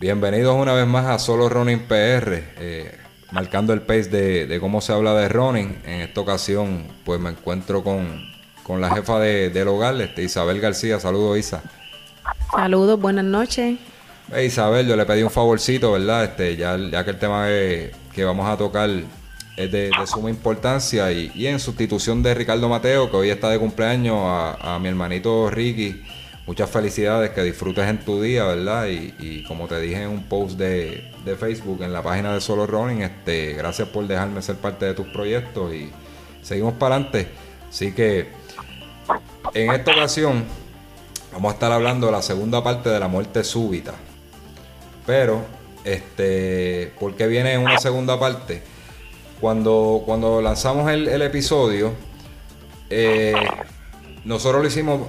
Bienvenidos una vez más a Solo Running PR, eh, marcando el pace de, de cómo se habla de running. En esta ocasión, pues me encuentro con, con la jefa de, del hogar, este, Isabel García. Saludos, Isa. Saludos, buenas noches. Eh, Isabel, yo le pedí un favorcito, ¿verdad? Este, ya, ya que el tema que, que vamos a tocar es de, de suma importancia y, y en sustitución de Ricardo Mateo, que hoy está de cumpleaños, a, a mi hermanito Ricky, muchas felicidades, que disfrutes en tu día, ¿verdad? Y, y como te dije en un post de, de Facebook, en la página de Solo Running, este, gracias por dejarme ser parte de tus proyectos y seguimos para adelante. Así que en esta ocasión vamos a estar hablando de la segunda parte de la muerte súbita. Pero, este, ¿por qué viene en una segunda parte? Cuando, cuando lanzamos el, el episodio, eh, nosotros lo hicimos,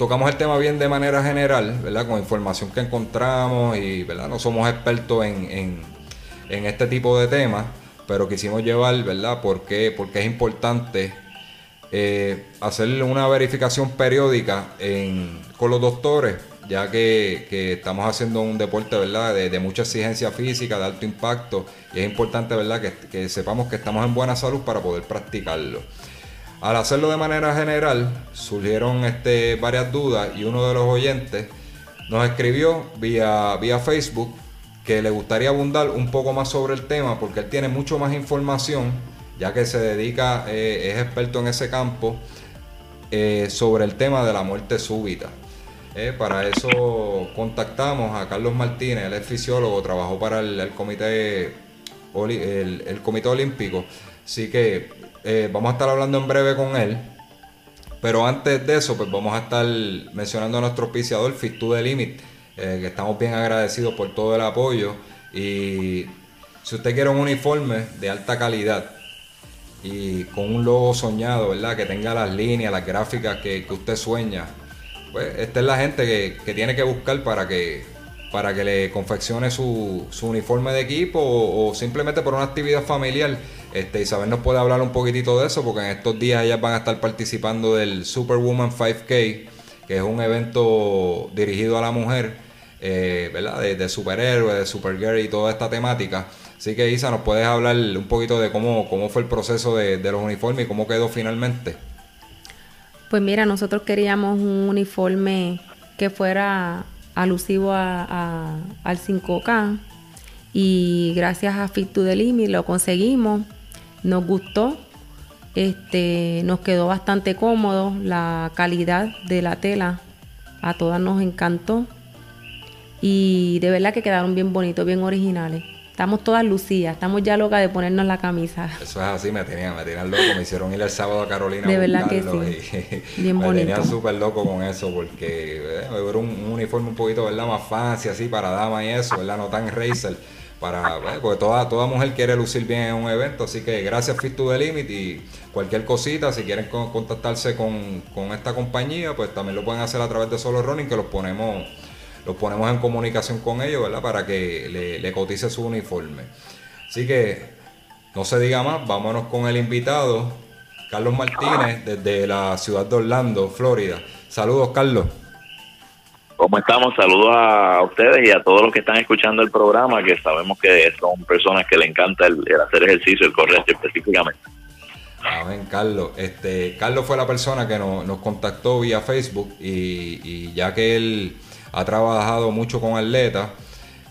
tocamos el tema bien de manera general, ¿verdad? Con información que encontramos y, ¿verdad? No somos expertos en, en, este tipo de temas, pero quisimos llevar, ¿verdad? Porque, porque es importante eh, hacer una verificación periódica con los doctores, ya que, que estamos haciendo un deporte ¿verdad? De, de mucha exigencia física, de alto impacto, y es importante ¿verdad? Que, que sepamos que estamos en buena salud para poder practicarlo. Al hacerlo de manera general, surgieron este, varias dudas y uno de los oyentes nos escribió vía, vía Facebook que le gustaría abundar un poco más sobre el tema porque él tiene mucho más información, ya que se dedica, eh, es experto en ese campo, eh, sobre el tema de la muerte súbita. Eh, para eso contactamos a Carlos Martínez, él es fisiólogo, trabajó para el, comité, el comité olímpico, así que eh, vamos a estar hablando en breve con él. Pero antes de eso, pues vamos a estar mencionando a nuestro auspiciador, Fit to the Limit, eh, que estamos bien agradecidos por todo el apoyo. Y si usted quiere un uniforme de alta calidad y con un logo soñado, ¿verdad? Que tenga las líneas, las gráficas que, que usted sueña, pues esta es la gente que, que tiene que buscar para que, para que le confeccione su, su uniforme de equipo o, o simplemente por una actividad familiar. Este, Isabel nos puede hablar un poquitito de eso porque en estos días ellas van a estar participando del Superwoman 5K, que es un evento dirigido a la mujer, eh, ¿verdad? De, superhéroes, de supergirl y toda esta temática. Así que Isa, ¿nos puedes hablar un poquito de cómo, cómo fue el proceso de, los uniformes y cómo quedó finalmente? Pues mira, nosotros queríamos un uniforme que fuera alusivo a- al 5K y gracias a Fit to the Limit lo conseguimos, nos gustó, este, nos quedó bastante cómodo, la calidad de la tela a todas nos encantó y de verdad que quedaron bien bonitos, bien originales. Estamos todas lucidas, estamos ya locas de ponernos la camisa. Eso es así, me tenían, me tenían loco, me hicieron ir el sábado a Carolina. De a verdad que sí. y Bien me tenían bonito. súper loco con eso porque eh, era un, un uniforme un poquito, ¿verdad? Más fancy, así, para dama y eso, ¿verdad? No tan racer. Para, eh, porque toda, toda mujer quiere lucir bien en un evento, así que gracias Fit to the Limit y cualquier cosita, si quieren con- contactarse con, con esta compañía, pues también lo pueden hacer a través de Solo Running, que los ponemos, los ponemos en comunicación con ellos, ¿verdad? Para que le cotice su uniforme. Así que no se diga más, vámonos con el invitado, Carlos Martínez, desde la ciudad de Orlando, Florida. Saludos, Carlos. ¿Cómo estamos? Saludos a ustedes y a todos los que están escuchando el programa, que sabemos que son personas que le encanta el, el hacer ejercicio, el correr específicamente. Amén, Carlos. Este, Carlos fue la persona que nos, nos contactó vía Facebook y, y ya que él ha trabajado mucho con atletas,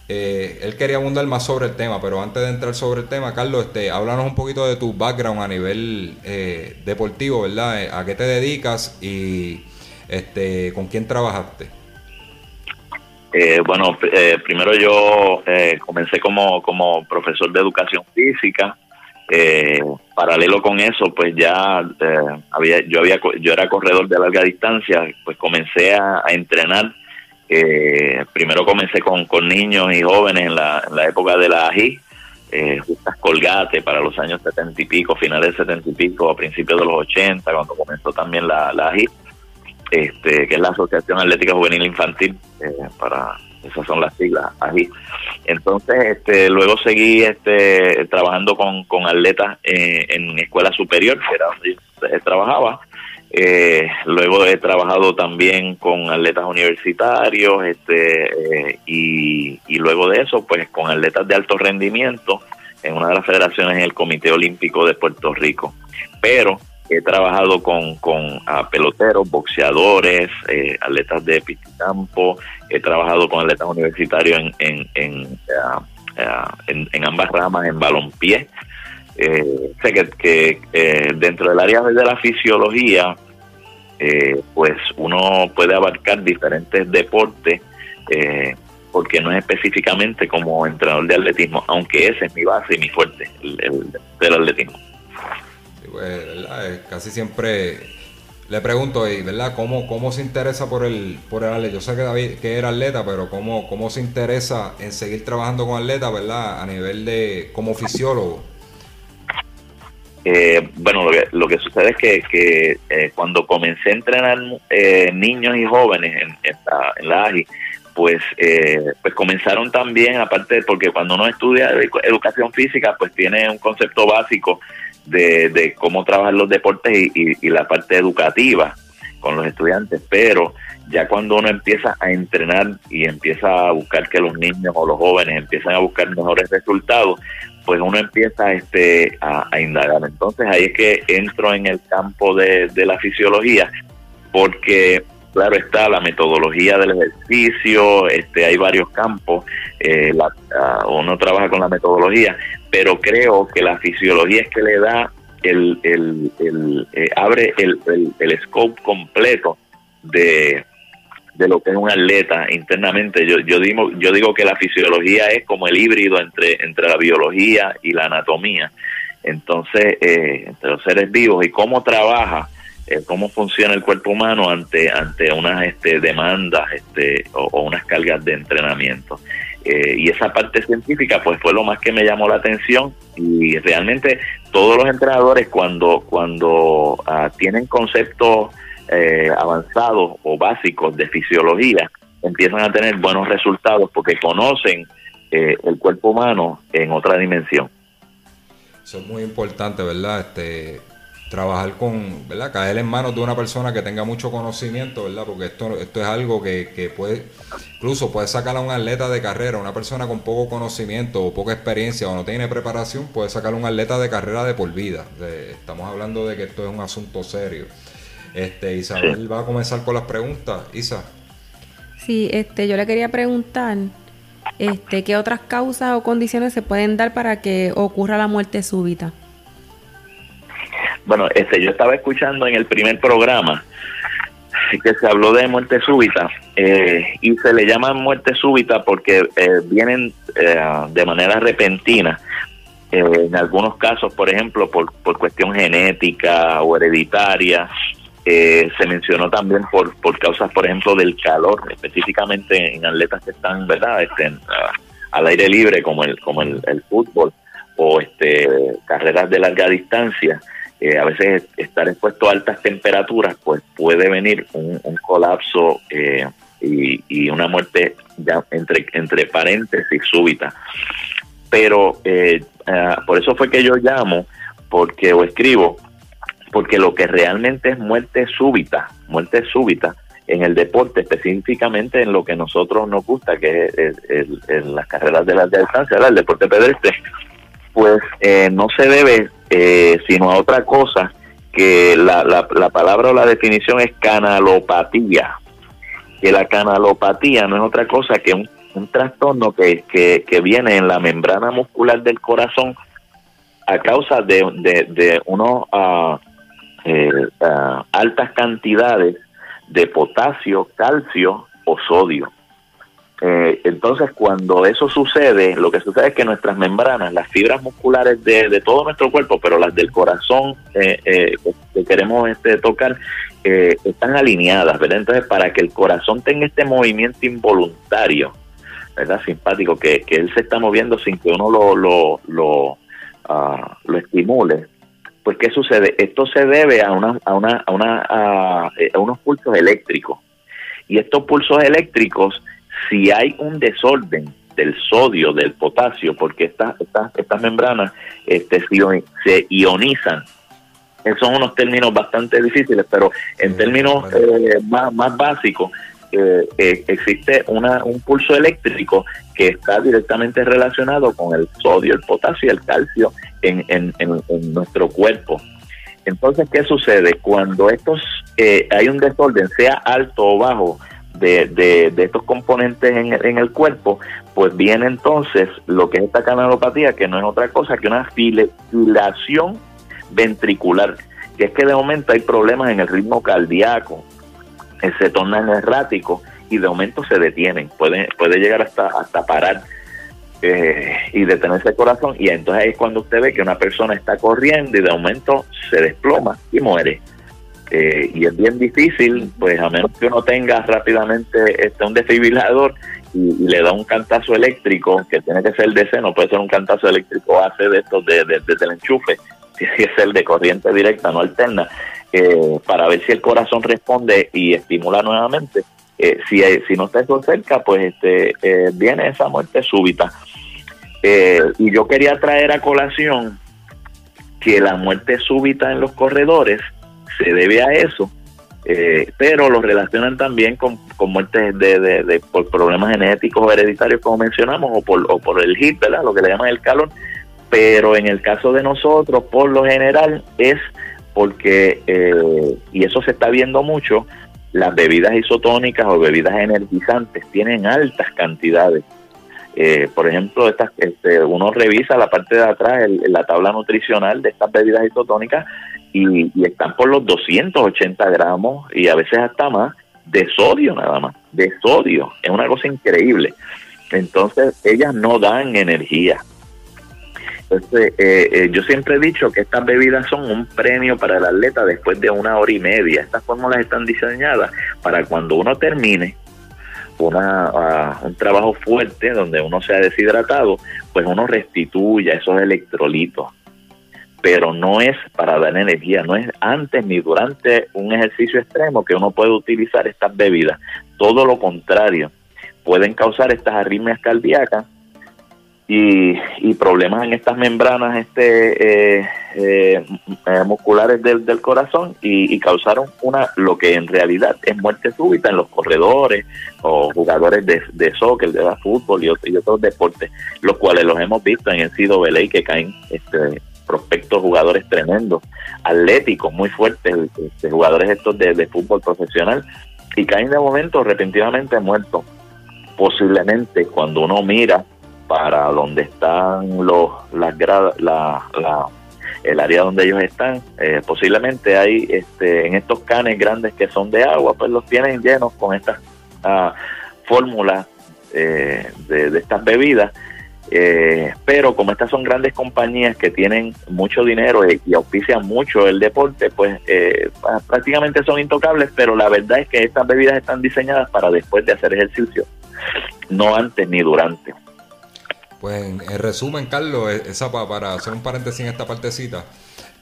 eh, él quería abundar más sobre el tema, pero antes de entrar sobre el tema, Carlos, este, háblanos un poquito de tu background a nivel eh, deportivo, ¿verdad? Eh, ¿A qué te dedicas y este, con quién trabajaste? Eh, bueno, eh, primero yo eh, comencé como, como profesor de educación física. Eh, paralelo con eso, pues ya eh, había, yo había, yo era corredor de larga distancia, pues comencé a, a entrenar. Eh, primero comencé con, con niños y jóvenes en la, en la época de la AGI justas colgate para los años setenta y pico, finales de setenta y pico, a principios de los ochenta, cuando comenzó también la, la AGI, este, que es la Asociación Atlética Juvenil Infantil, eh, para esas son las siglas, AGI. Entonces, este, luego seguí este, trabajando con, con atletas eh, en escuela superior, que era donde trabajaba, eh, luego he trabajado también con atletas universitarios este, eh, y, luego de eso, pues con atletas de alto rendimiento en una de las federaciones en el Comité Olímpico de Puerto Rico. Pero he trabajado con, con peloteros, boxeadores, eh, atletas de piscicampo, he trabajado con atletas universitarios en, en, en, en, en ambas ramas, en balompié eh, sé que, eh, dentro del área de la fisiología, pues uno puede abarcar diferentes deportes, porque no es específicamente como entrenador de atletismo, aunque ese es mi base y mi fuerte, el, del atletismo. Casi siempre le pregunto, ¿verdad? ¿Cómo, ¿Cómo se interesa por el, por el atleta? Yo sé que David que era atleta, pero ¿cómo, ¿cómo se interesa en seguir trabajando con atleta, ¿verdad? A nivel de como fisiólogo. Eh, bueno, lo que, sucede es que, que eh, cuando comencé a entrenar eh, niños y jóvenes en, en, la, AGI, pues, pues comenzaron también, aparte, porque cuando uno estudia educación física, pues tiene un concepto básico de, de cómo trabajan los deportes y, la parte educativa con los estudiantes, pero ya cuando uno empieza a entrenar y empieza a buscar que los niños o los jóvenes empiezan a buscar mejores resultados, pues uno empieza este, a, indagar. Entonces ahí es que entro en el campo de, la fisiología, porque claro está la metodología del ejercicio, este, hay varios campos, eh, uno trabaja con la metodología, pero creo que la fisiología es que le da el, el, el eh, abre el, el, scope completo de, de lo que es un atleta internamente. Yo, yo, digo, yo digo que la fisiología es como el híbrido entre, entre la biología y la anatomía. Entonces, eh, entre los seres vivos y cómo trabaja, eh, cómo funciona el cuerpo humano ante, ante unas este, demandas este, o, unas cargas de entrenamiento. Eh, y esa parte científica pues fue lo más que me llamó la atención y realmente todos los entrenadores cuando, cuando ah, tienen conceptos eh, avanzados o básicos de fisiología empiezan a tener buenos resultados porque conocen eh, el cuerpo humano en otra dimensión. Eso es muy importante, ¿verdad? Este, trabajar con, ¿verdad? Caer en manos de una persona que tenga mucho conocimiento, ¿verdad? Porque esto, esto es algo que, que puede, incluso puede sacar a un atleta de carrera, una persona con poco conocimiento o poca experiencia o no tiene preparación, puede sacar a un atleta de carrera de por vida. estamos hablando de que esto es un asunto serio. Este, Isabel va a comenzar con las preguntas. Isa. Sí, este, yo le quería preguntar, este, ¿qué otras causas o condiciones se pueden dar para que ocurra la muerte súbita? Bueno, este, yo estaba escuchando en el primer programa que se habló de muerte súbita eh, y se le llama muerte súbita porque eh, vienen eh, de manera repentina. en algunos casos, por ejemplo, por, por cuestión genética o hereditaria, se mencionó también por, por causas, por ejemplo, del calor, específicamente en atletas que están, ¿verdad?, este, al aire libre, como el, como el, fútbol, o este, carreras de larga distancia. Eh, a veces estar expuesto a altas temperaturas, pues puede venir un, colapso eh, y, una muerte ya entre, entre paréntesis súbita. Pero ah, por eso fue que yo llamo, porque o escribo, porque lo que realmente es muerte súbita, muerte súbita en el deporte, específicamente en lo que nosotros nos gusta, que es, en las carreras de larga distancia, el deporte pedestre, pues eh, no se debe eh, sino a otra cosa que la, la, palabra o la definición es canalopatía, que la canalopatía no es otra cosa que un, trastorno que, que, viene en la membrana muscular del corazón a causa de, de, de unos uh, altas cantidades de potasio, calcio o sodio. Eh, entonces, cuando eso sucede, lo que sucede es que nuestras membranas, las fibras musculares de, todo nuestro cuerpo, pero las del corazón eh, que queremos este, tocar, están alineadas, ¿verdad? Entonces, para que el corazón tenga este movimiento involuntario, ¿verdad? Simpático, que, que él se está moviendo sin que uno lo, lo, lo, ah, lo estimule. Pues, ¿qué sucede? Esto se debe a, una, a, una, a, una, a, unos pulsos eléctricos. Y estos pulsos eléctricos, si hay un desorden del sodio, del potasio, porque estas estas estas membranas este, se ionizan son unos términos bastante difíciles, pero en términos eh, más, más básicos, eh, eh, existe una, un pulso eléctrico que está directamente relacionado con el sodio, el potasio y el calcio en, en, en, nuestro cuerpo. Entonces, ¿qué sucede? Cuando estos hay un desorden, sea alto o bajo, de, de, de, estos componentes en, el cuerpo, pues viene entonces lo que es esta canalopatía, que no es otra cosa que una filación ventricular, que es que de momento hay problemas en el ritmo cardíaco, eh, se tornan erráticos y de momento se detienen, puede, puede llegar hasta, hasta parar eh, y detenerse el corazón y entonces ahí es cuando usted ve que una persona está corriendo y de momento se desploma y muere. Eh, y es bien difícil, pues a menos que uno tenga rápidamente este, un desfibrilador y, le da un cantazo eléctrico, que tiene que ser DC, no puede ser un cantazo eléctrico hace de estos de, de, desde el enchufe, tiene que ser de corriente directa, no alterna, eh, para ver si el corazón responde y estimula nuevamente. Eh, si, si no está eso cerca, pues este, eh, viene esa muerte súbita. y yo quería traer a colación que la muerte súbita en los corredores se debe a eso, pero lo relacionan también con, con muertes de, de, por problemas genéticos hereditarios, como mencionamos, o por, o por el HIT, ¿verdad? lo que le llaman el calor, pero en el caso de nosotros, por lo general, es porque, eh, y eso se está viendo mucho, las bebidas isotónicas o bebidas energizantes tienen altas cantidades. Eh, por ejemplo, estas, este, uno revisa la parte de atrás, la tabla nutricional de estas bebidas isotónicas y, y están por los 280 gramos y a veces hasta más de sodio nada más, de sodio. Es una cosa increíble. Entonces, ellas no dan energía. Entonces, eh, eh, yo siempre he dicho que estas bebidas son un premio para el atleta después de una hora y media. Estas fórmulas están diseñadas para cuando uno termine una, ah, un trabajo fuerte donde uno se ha deshidratado, pues uno restituya esos electrolitos. Pero no es para dar energía, no es antes ni durante un ejercicio extremo que uno puede utilizar estas bebidas. Todo lo contrario, pueden causar estas arritmias cardíacas y, problemas en estas membranas este eh, eh, eh, musculares del, corazón y, causaron una lo que en realidad es muerte súbita en los corredores o jugadores de, soccer, de fútbol y, otros deportes, los cuales los hemos visto en el CWA que caen este, prospectos jugadores tremendos, atléticos, muy fuertes, este, jugadores estos de, fútbol profesional y caen de momento repentinamente muertos. Posiblemente cuando uno mira para donde están los las la, la, el área donde ellos están eh, posiblemente hay este en estos canes grandes que son de agua pues los tienen llenos con estas uh, fórmulas eh, de, estas bebidas eh, pero como estas son grandes compañías que tienen mucho dinero y, auspician mucho el deporte, pues prácticamente son intocables, pero la verdad es que estas bebidas están diseñadas para después de hacer ejercicio, no antes ni durante. Pues en, resumen, Carlos, e, esa para hacer un paréntesis en esta partecita,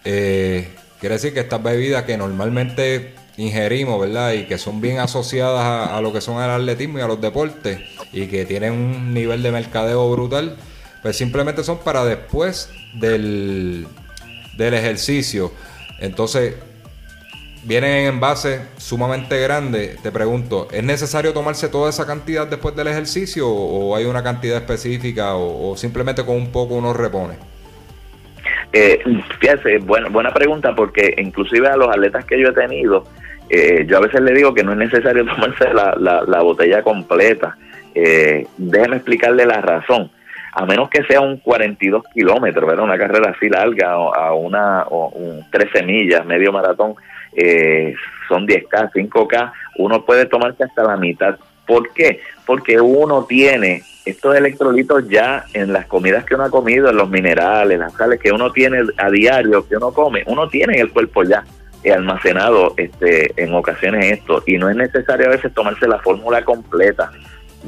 eh, quiere decir que estas bebidas que normalmente ingerimos, ¿verdad? Y que son bien asociadas a, lo que son el atletismo y a los deportes y que tienen un nivel de mercadeo brutal, pues simplemente son para después del, del ejercicio. Entonces, vienen en envases sumamente grandes, te pregunto, ¿es necesario tomarse toda esa cantidad después del ejercicio o, hay una cantidad específica o, simplemente con un poco uno repone? Eh, fíjate, buena, buena pregunta porque inclusive a los atletas que yo he tenido, eh, yo a veces le digo que no es necesario tomarse la, la, botella completa. Eh, déjeme explicarle la razón. A menos que sea un 42 kilómetros, ¿verdad? Una carrera así larga, a una o un 13 millas, medio maratón, eh, son 10K, 5K, uno puede tomarse hasta la mitad. ¿Por qué? Porque uno tiene estos electrolitos ya en las comidas que uno ha comido, en los minerales, las sales que uno tiene a diario, que uno come, uno tiene en el cuerpo ya almacenado este, en ocasiones esto y no es necesario a veces tomarse la fórmula completa.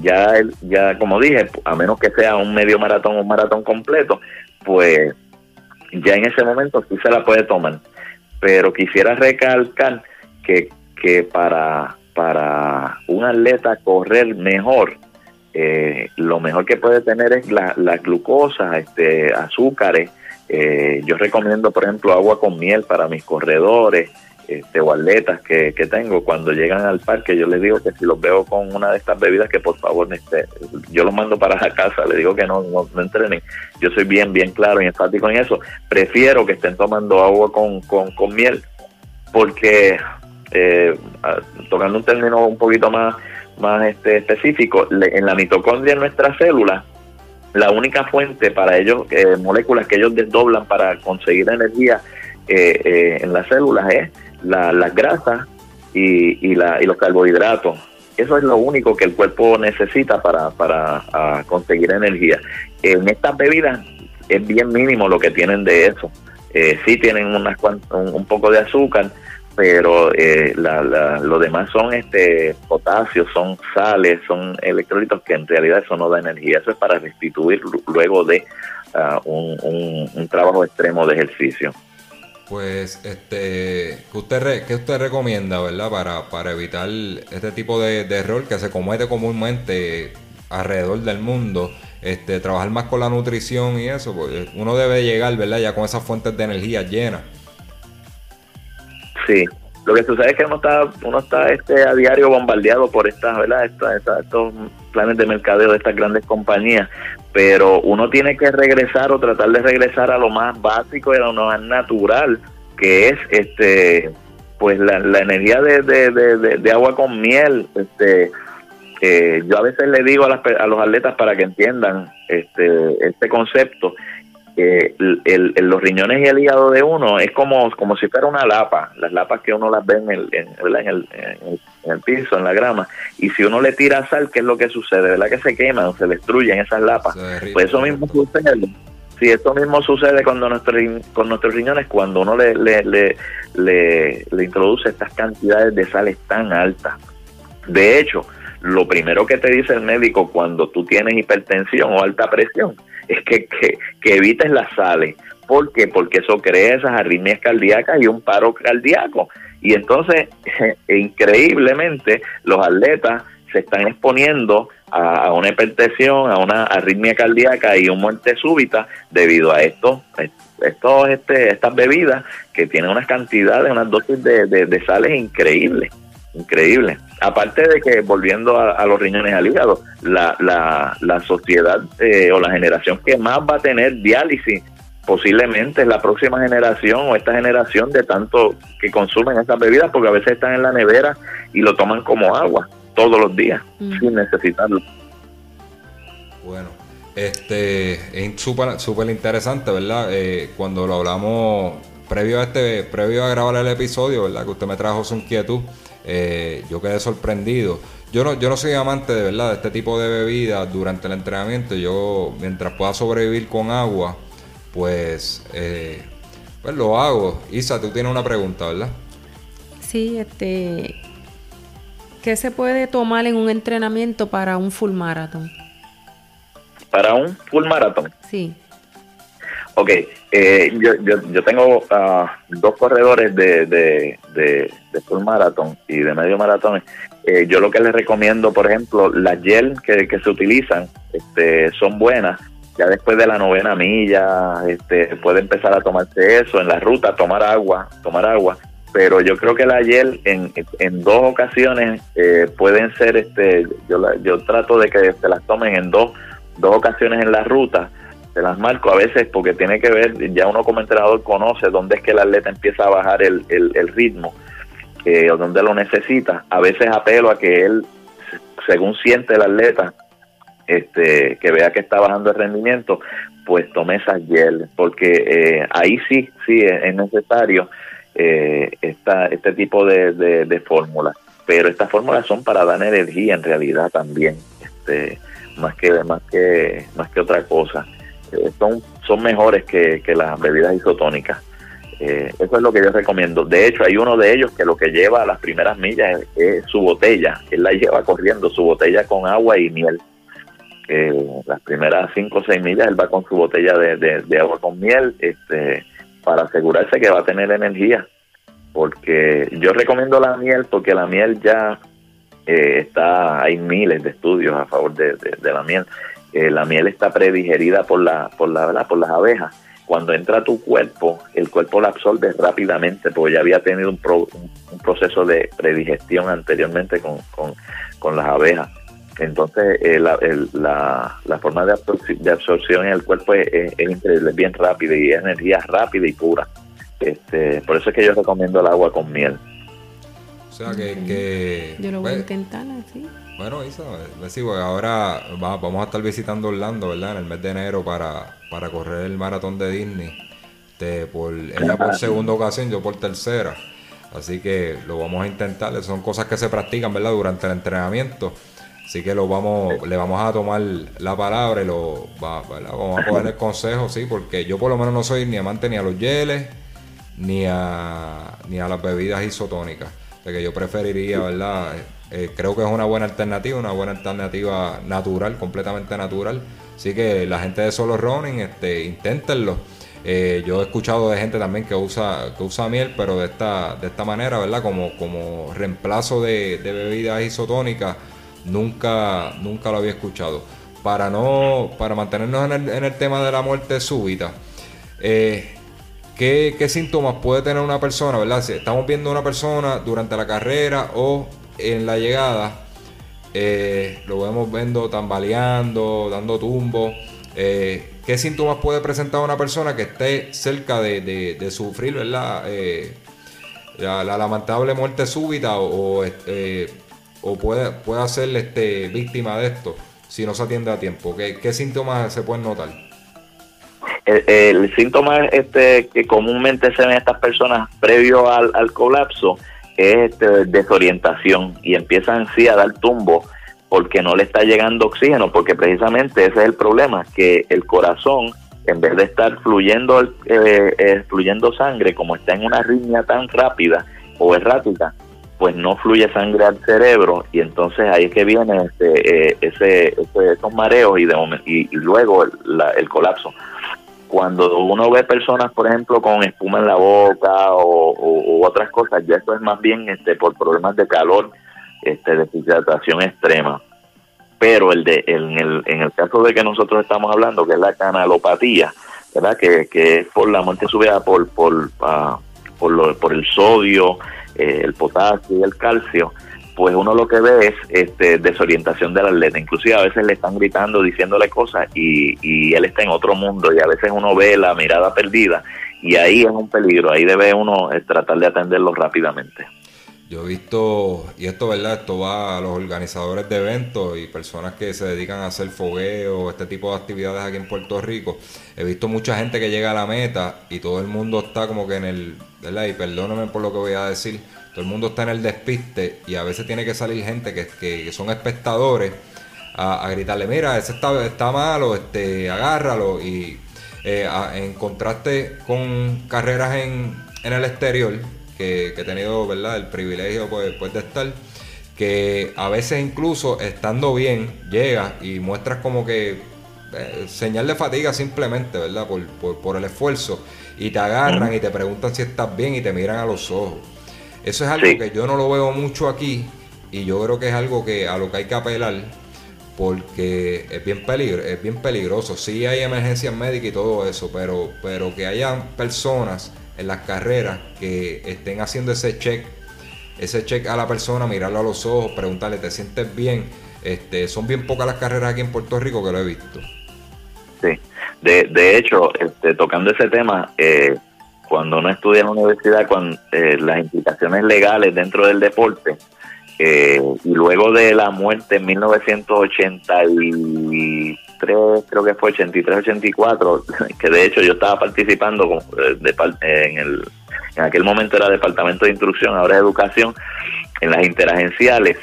ya, ya como dije, a menos que sea un medio maratón o un maratón completo, pues ya en ese momento sí se la puede tomar. Pero quisiera recalcar que, que para, para un atleta correr mejor, eh, lo mejor que puede tener es la, la glucosa, este, azúcares. Eh, yo recomiendo, por ejemplo, agua con miel para mis corredores este, o atletas que, que tengo. Cuando llegan al parque, yo les digo que si los veo con una de estas bebidas, que por favor, este, yo los mando para la casa, les digo que no, no, entrenen. Yo soy bien, bien claro y enfático en eso. Prefiero que estén tomando agua con, con, con miel, porque, eh, tocando un término un poquito más más este, específico, en la mitocondria de nuestra célula, la única fuente para ellos, eh, moléculas que ellos desdoblan para conseguir energía eh, eh, en las células es la, las grasas y, y, la, y los carbohidratos. Eso es lo único que el cuerpo necesita para, para conseguir energía. En estas bebidas es bien mínimo lo que tienen de eso. Eh, sí tienen unas un poco de azúcar, pero eh, la, lo demás son este potasio, son sales, son electrolitos que en realidad eso no da energía, eso es para restituir luego de ah, un, un, trabajo extremo de ejercicio. Pues, este, ¿qué usted, qué usted recomienda, verdad, para, para evitar este tipo de, error que se comete comúnmente alrededor del mundo? Este, trabajar más con la nutrición y eso, pues uno debe llegar, ¿verdad? Ya con esas fuentes de energía llenas. Sí, lo que sucede es que uno está, uno está este, a diario bombardeado por estas, ¿verdad? estos planes de mercadeo de estas grandes compañías, pero uno tiene que regresar o tratar de regresar a lo más básico y a lo más natural, que es este pues la, energía de, de, agua con miel. este eh, Yo a veces le digo a, las, a los atletas para que entiendan este, este concepto, el, los riñones y el hígado de uno es como, como si fuera una lapa, las lapas que uno las ve en el, en, el, en el, piso, en la grama, y si uno le tira sal, ¿qué es lo que sucede? ¿Verdad que se queman, se destruyen esas lapas? Pues eso mismo sucede. Sí, esto mismo sucede cuando nuestro, con nuestros riñones cuando uno le, le, le, le, le introduce estas cantidades de sales tan altas. De hecho, lo primero que te dice el médico cuando tú tienes hipertensión o alta presión es que, que, evites las sales. ¿Por qué? Porque eso crea esas arritmias cardíacas y un paro cardíaco. Y entonces, increíblemente, los atletas se están exponiendo a, una hipertensión, a una arritmia cardíaca y una muerte súbita debido a esto, estos, este, estas bebidas que tienen unas cantidades, unas dosis de, de sales increíbles increíble. Aparte de que, volviendo a, los riñones al hígado, la, la, la sociedad eh, o la generación que más va a tener diálisis posiblemente es la próxima generación o esta generación de tanto que consumen estas bebidas porque a veces están en la nevera y lo toman como agua todos los días mm. sin necesitarlo. Bueno, este es súper super interesante, ¿verdad? Eh, cuando lo hablamos previo a este previo a grabar el episodio, ¿verdad? Que usted me trajo su inquietud eh, yo quedé sorprendido. Yo no, yo no soy amante de verdad de este tipo de bebidas durante el entrenamiento. Yo, mientras pueda sobrevivir con agua, pues, eh, pues lo hago. Isa, tú tienes una pregunta, ¿verdad? Sí, este. ¿Qué se puede tomar en un entrenamiento para un full marathon? Para un full marathon. Sí. Ok, eh, yo, yo, yo, tengo uh, dos corredores de, de, de, full maratón y de medio maratón. Eh, yo lo que les recomiendo, por ejemplo, las gel que, que se utilizan este, son buenas. Ya después de la novena milla, este, puede empezar a tomarse eso. En la ruta, tomar agua, tomar agua. Pero yo creo que la gel en, en dos ocasiones eh, pueden ser, este, yo, yo trato de que se las tomen en dos, dos ocasiones en la ruta se las marco a veces porque tiene que ver, ya uno como entrenador conoce dónde es que el atleta empieza a bajar el, el, ritmo eh, o dónde lo necesita. A veces apelo a que él, según siente el atleta, este, que vea que está bajando el rendimiento, pues tome esas gel, porque eh, ahí sí, sí es, necesario eh, esta, este tipo de, de, de fórmulas. Pero estas fórmulas son para dar energía en realidad también, este, más que más que más que otra cosa. Eh, son, son mejores que, las bebidas isotónicas. Eh, eso es lo que yo recomiendo. De hecho, hay uno de ellos que lo que lleva a las primeras millas es, su botella. Él la lleva corriendo, su botella con agua y miel. las primeras cinco o seis millas él va con su botella de, agua con miel este, para asegurarse que va a tener energía. Porque yo recomiendo la miel porque la miel ya eh, está, hay miles de estudios a favor de, la miel. Eh, la miel está predigerida por la, por la, por las abejas cuando entra a tu cuerpo, el cuerpo la absorbe rápidamente porque ya había tenido un, un, proceso de predigestión anteriormente con, con, las abejas. Entonces, eh, la, la, forma de, absorción en el cuerpo es, increíble, es bien rápida y es energía rápida y pura. Este, por eso es que yo recomiendo el agua con miel. O sea que... yo lo voy a pues, intentar así. Bueno, Isa, ahora vamos a estar visitando Orlando, ¿verdad? En el mes de enero para, para correr el maratón de Disney. De, por, ella por segunda ocasión, yo por tercera. Así que lo vamos a intentar. Son cosas que se practican, ¿verdad? Durante el entrenamiento. Así que lo vamos, le vamos a tomar la palabra y lo vamos a poner el consejo, sí, porque yo por lo menos no soy ni amante ni a los geles, ni a, ni a las bebidas isotónicas. De que yo preferiría, ¿verdad? Eh, creo que es una buena alternativa, una buena alternativa natural, completamente natural. Así que la gente de solo running, este, inténtenlo. Eh, yo he escuchado de gente también que usa, que usa miel, pero de esta, de esta manera, ¿verdad? Como, como reemplazo de, bebidas isotónicas, nunca, nunca lo había escuchado. Para no, para mantenernos en el, en el tema de la muerte súbita, eh, ¿qué, ¿qué, síntomas puede tener una persona, verdad? Si estamos viendo una persona durante la carrera o en la llegada eh, lo vemos viendo tambaleando, dando tumbo. Eh, ¿Qué síntomas puede presentar una persona que esté cerca de, sufrir. Eh, la, lamentable muerte súbita o, o puede, puede ser este, víctima de esto si no se atiende a tiempo? ¿Qué, síntomas se pueden notar? El, síntoma este, que comúnmente se ven estas personas previo al colapso es desorientación y empiezan sí a dar tumbo porque no le está llegando oxígeno, porque precisamente ese es el problema, que el corazón, en vez de estar fluyendo, eh, eh, fluyendo sangre, como está en una arritmia tan rápida o errática, pues no fluye sangre al cerebro y entonces ahí es que viene este, eh, ese, esos mareos y, de y, luego el colapso cuando uno ve personas, por ejemplo, con espuma en la boca o, otras cosas, ya esto es más bien este por problemas de calor, este, deshidratación extrema. Pero el de, en, el, en el caso de que nosotros estamos hablando, que es la canalopatía, ¿verdad? Que, que es por la muerte subida por, por, ah, por, por el sodio, eh, el potasio y el calcio, pues uno lo que ve es este, desorientación del atleta. Inclusive a veces le están gritando, diciéndole cosas y, y él está en otro mundo y a veces uno ve la mirada perdida y ahí es un peligro, ahí debe uno eh, tratar de atenderlo rápidamente. Yo he visto, y esto verdad, esto va a los organizadores de eventos y personas que se dedican a hacer fogueo, este tipo de actividades aquí en Puerto Rico. He visto mucha gente que llega a la meta y todo el mundo está como que en el, ¿verdad? Y perdóname por lo que voy a decir, todo el mundo está en el despiste y a veces tiene que salir gente que, que, son espectadores a, gritarle, mira, ese está, está malo, este, agárralo. Y eh, en contraste con carreras en, en el exterior, que, he tenido ¿verdad? el privilegio pues, pues, de estar, que a veces incluso estando bien, llegas y muestras como que eh, señal de fatiga simplemente, ¿verdad? Por, por, el esfuerzo. Y te agarran y te preguntan si estás bien y te miran a los ojos. Eso es algo que yo no lo veo mucho aquí y yo creo que es algo que a lo que hay que apelar porque es bien peligro, es bien peligroso. Sí hay emergencias médicas y todo eso, pero pero que hayan personas en las carreras que estén haciendo ese check, ese check a la persona, mirarlo a los ojos, preguntarle, ¿te sientes bien? Este, son bien pocas las carreras aquí en Puerto Rico que lo he visto. Sí, de, de hecho, este, tocando ese tema, eh, cuando uno estudia en la universidad, con eh, las implicaciones legales dentro del deporte, eh, y luego de la muerte en 1983, creo que fue 83, 84, que de hecho yo estaba participando eh, en, el, en aquel momento era Departamento de Instrucción, ahora es Educación, en las interagenciales,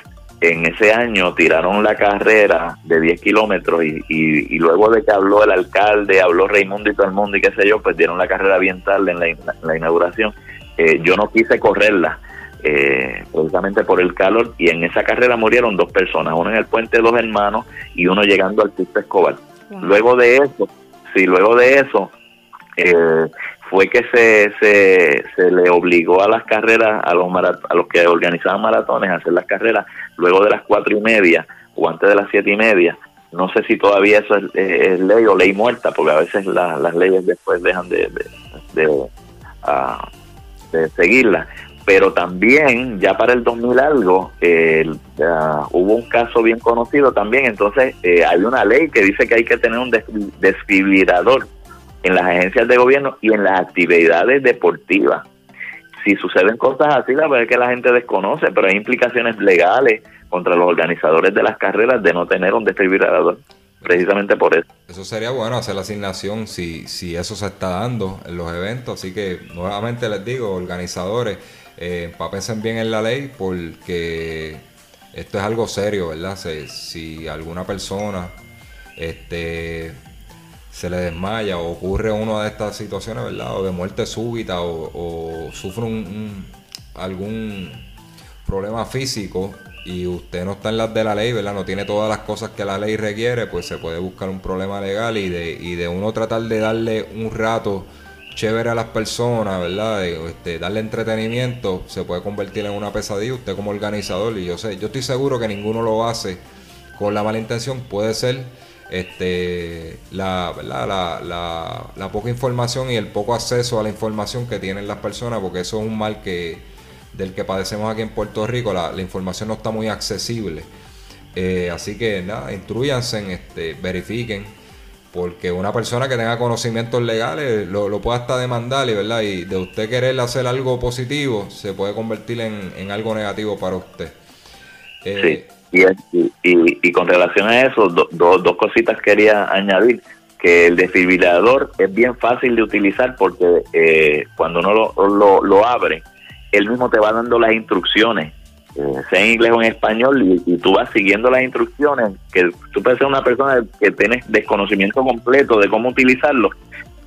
en ese año tiraron la carrera de 10 kilómetros y, y, luego de que habló el alcalde, habló Raimundo y todo el mundo y qué sé yo, pues dieron la carrera bien tarde en la, inauguración. Eh, yo no quise correrla eh, precisamente por el calor y en esa carrera murieron dos personas, uno en el puente de dos hermanos y uno llegando al Pista Escobar. Luego de eso, sí, luego de eso, eh, fue que se, se, se, le obligó a las carreras, a los, a los que organizaban maratones a hacer las carreras luego de las cuatro y media o antes de las siete y media. No sé si todavía eso es, ley o ley muerta, porque a veces las leyes después dejan de, de, de, ah, seguirlas. Pero también, ya para el 2000 algo, hubo un caso bien conocido también, entonces eh, hay una ley que dice que hay que tener un desfibrilador en las agencias de gobierno y en las actividades deportivas. Si suceden cosas así, la verdad es que la gente desconoce, pero hay implicaciones legales contra los organizadores de las carreras de no tener un desfibrilador, precisamente por eso. Eso sería bueno hacer la asignación si, si eso se está dando en los eventos, así que nuevamente les digo, organizadores, eh, bien en la ley porque esto es algo serio, ¿verdad? Si, si alguna persona este se le desmaya o ocurre una de estas situaciones, ¿verdad? O de muerte súbita o, sufre un, algún problema físico y usted no está en las de la ley, ¿verdad? No tiene todas las cosas que la ley requiere, pues se puede buscar un problema legal y de, y de uno tratar de darle un rato chévere a las personas, ¿verdad? Este, darle entretenimiento, se puede convertir en una pesadilla usted como organizador y yo sé, yo estoy seguro que ninguno lo hace con la mala intención, puede ser este, la, la, la, poca información y el poco acceso a la información que tienen las personas, porque eso es un mal que del que padecemos aquí en Puerto Rico, la, información no está muy accesible. Eh, así que nada, instruyanse, este, verifiquen, porque una persona que tenga conocimientos legales lo, lo puede hasta demandar, ¿verdad? y de usted querer hacer algo positivo se puede convertir en, algo negativo para usted. Eh, y, y, con relación a eso, dos cositas quería añadir. Que el desfibrilador es bien fácil de utilizar porque eh, cuando uno lo, lo, abre, él mismo te va dando las instrucciones, eh, sea en inglés o en español, y, tú vas siguiendo las instrucciones. Que tú puedes ser una persona que tienes desconocimiento completo de cómo utilizarlo,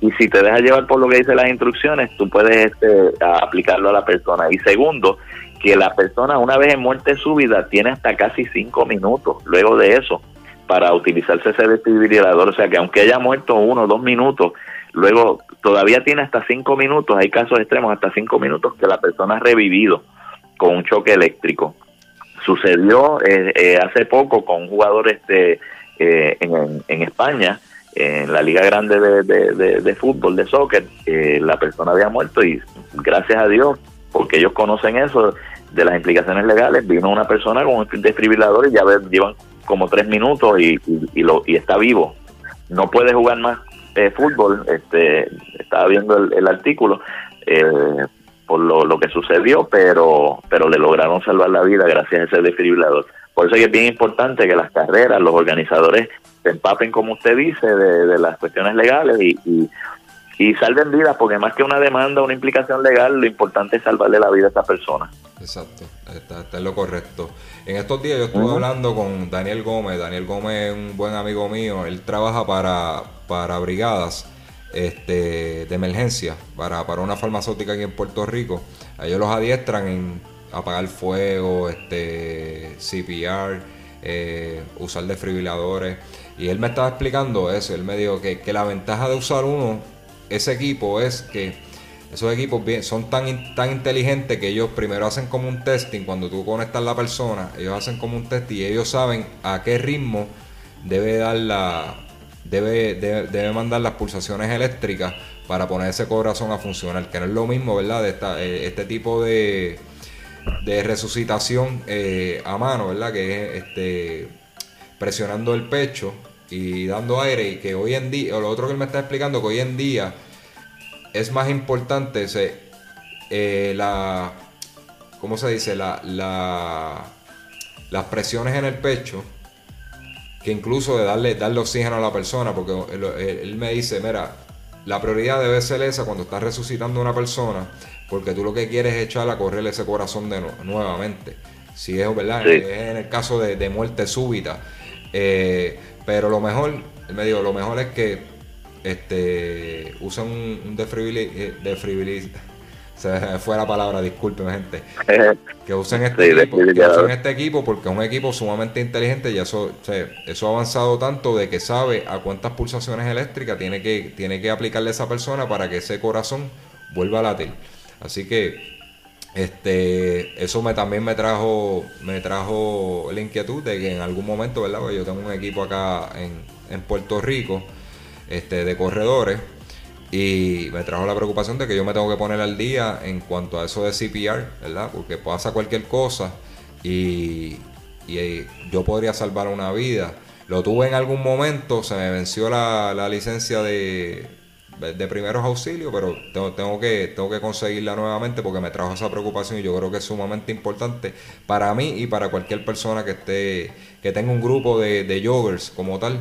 y si te dejas llevar por lo que dice las instrucciones, tú puedes este, aplicarlo a la persona. Y segundo, que la persona una vez en muerte súbita tiene hasta casi cinco minutos luego de eso para utilizarse ese desfibrilador, o sea que aunque haya muerto uno o dos minutos, luego todavía tiene hasta cinco minutos, hay casos extremos hasta cinco minutos que la persona ha revivido con un choque eléctrico. Sucedió eh, eh, hace poco con un jugador este, eh, en, España, en la Liga Grande de, de, de Fútbol, de Soccer, la persona había muerto y gracias a Dios porque ellos conocen eso de las implicaciones legales. Vino una persona con un desfibrilador y ya llevan como tres minutos y, y, lo, y está vivo. No puede jugar más eh, fútbol. Este, estaba viendo el, artículo eh, por lo, lo, que sucedió, pero, pero le lograron salvar la vida gracias a ese desfibrilador. Por eso es bien importante que las carreras, los organizadores se empapen, como usted dice, de, de las cuestiones legales y, y y salven vidas, porque más que una demanda, una implicación legal, lo importante es salvarle la vida a esa persona. Exacto, está, está en lo correcto. En estos días yo estuve hablando con Daniel Gómez, Daniel Gómez es un buen amigo mío, él trabaja para, para brigadas este, de emergencia, para, para una farmacéutica aquí en Puerto Rico. Ellos los adiestran en apagar fuego, este, CPR, eh, usar desfibriladores. Y él me estaba explicando eso, él me dijo que, que la ventaja de usar uno ese equipo es que esos equipos son tan, tan inteligentes que ellos primero hacen como un testing cuando tú conectas la persona, ellos hacen como un test y ellos saben a qué ritmo debe dar la debe, debe, mandar las pulsaciones eléctricas para poner ese corazón a funcionar, que no es lo mismo, ¿verdad? De esta, eh, este tipo de, de resucitación eh, a mano, ¿verdad? Que es este, presionando el pecho y dando aire y que hoy en día, o lo otro que él me está explicando, que hoy en día es más importante se, eh, la, ¿cómo se dice? La, la, las presiones en el pecho que incluso de darle, darle oxígeno a la persona, porque él, me dice, mira, la prioridad debe ser esa cuando estás resucitando a una persona, porque tú lo que quieres es echar a correr ese corazón de nuevamente. si es verdad, es en el caso de, muerte súbita. Eh, pero lo mejor, me digo, lo mejor es que este usen un, un se fue la palabra, discúlpeme gente. Que usen este equipo, que usen este equipo porque es un equipo sumamente inteligente y eso, eso ha avanzado tanto de que sabe a cuántas pulsaciones eléctricas tiene que, tiene que aplicarle a esa persona para que ese corazón vuelva a latir. Así que este eso me también me trajo me trajo la inquietud de que en algún momento, ¿verdad? Pues yo tengo un equipo acá en, en Puerto Rico este de corredores y me trajo la preocupación de que yo me tengo que poner al día en cuanto a eso de CPR, ¿verdad? Porque pasa cualquier cosa y, y yo podría salvar una vida. Lo tuve en algún momento, se me venció la, licencia de, de, primeros auxilios, pero tengo, tengo, que, tengo que conseguirla nuevamente porque me trajo esa preocupación y yo creo que es sumamente importante para mí y para cualquier persona que esté que tenga un grupo de, de joggers como tal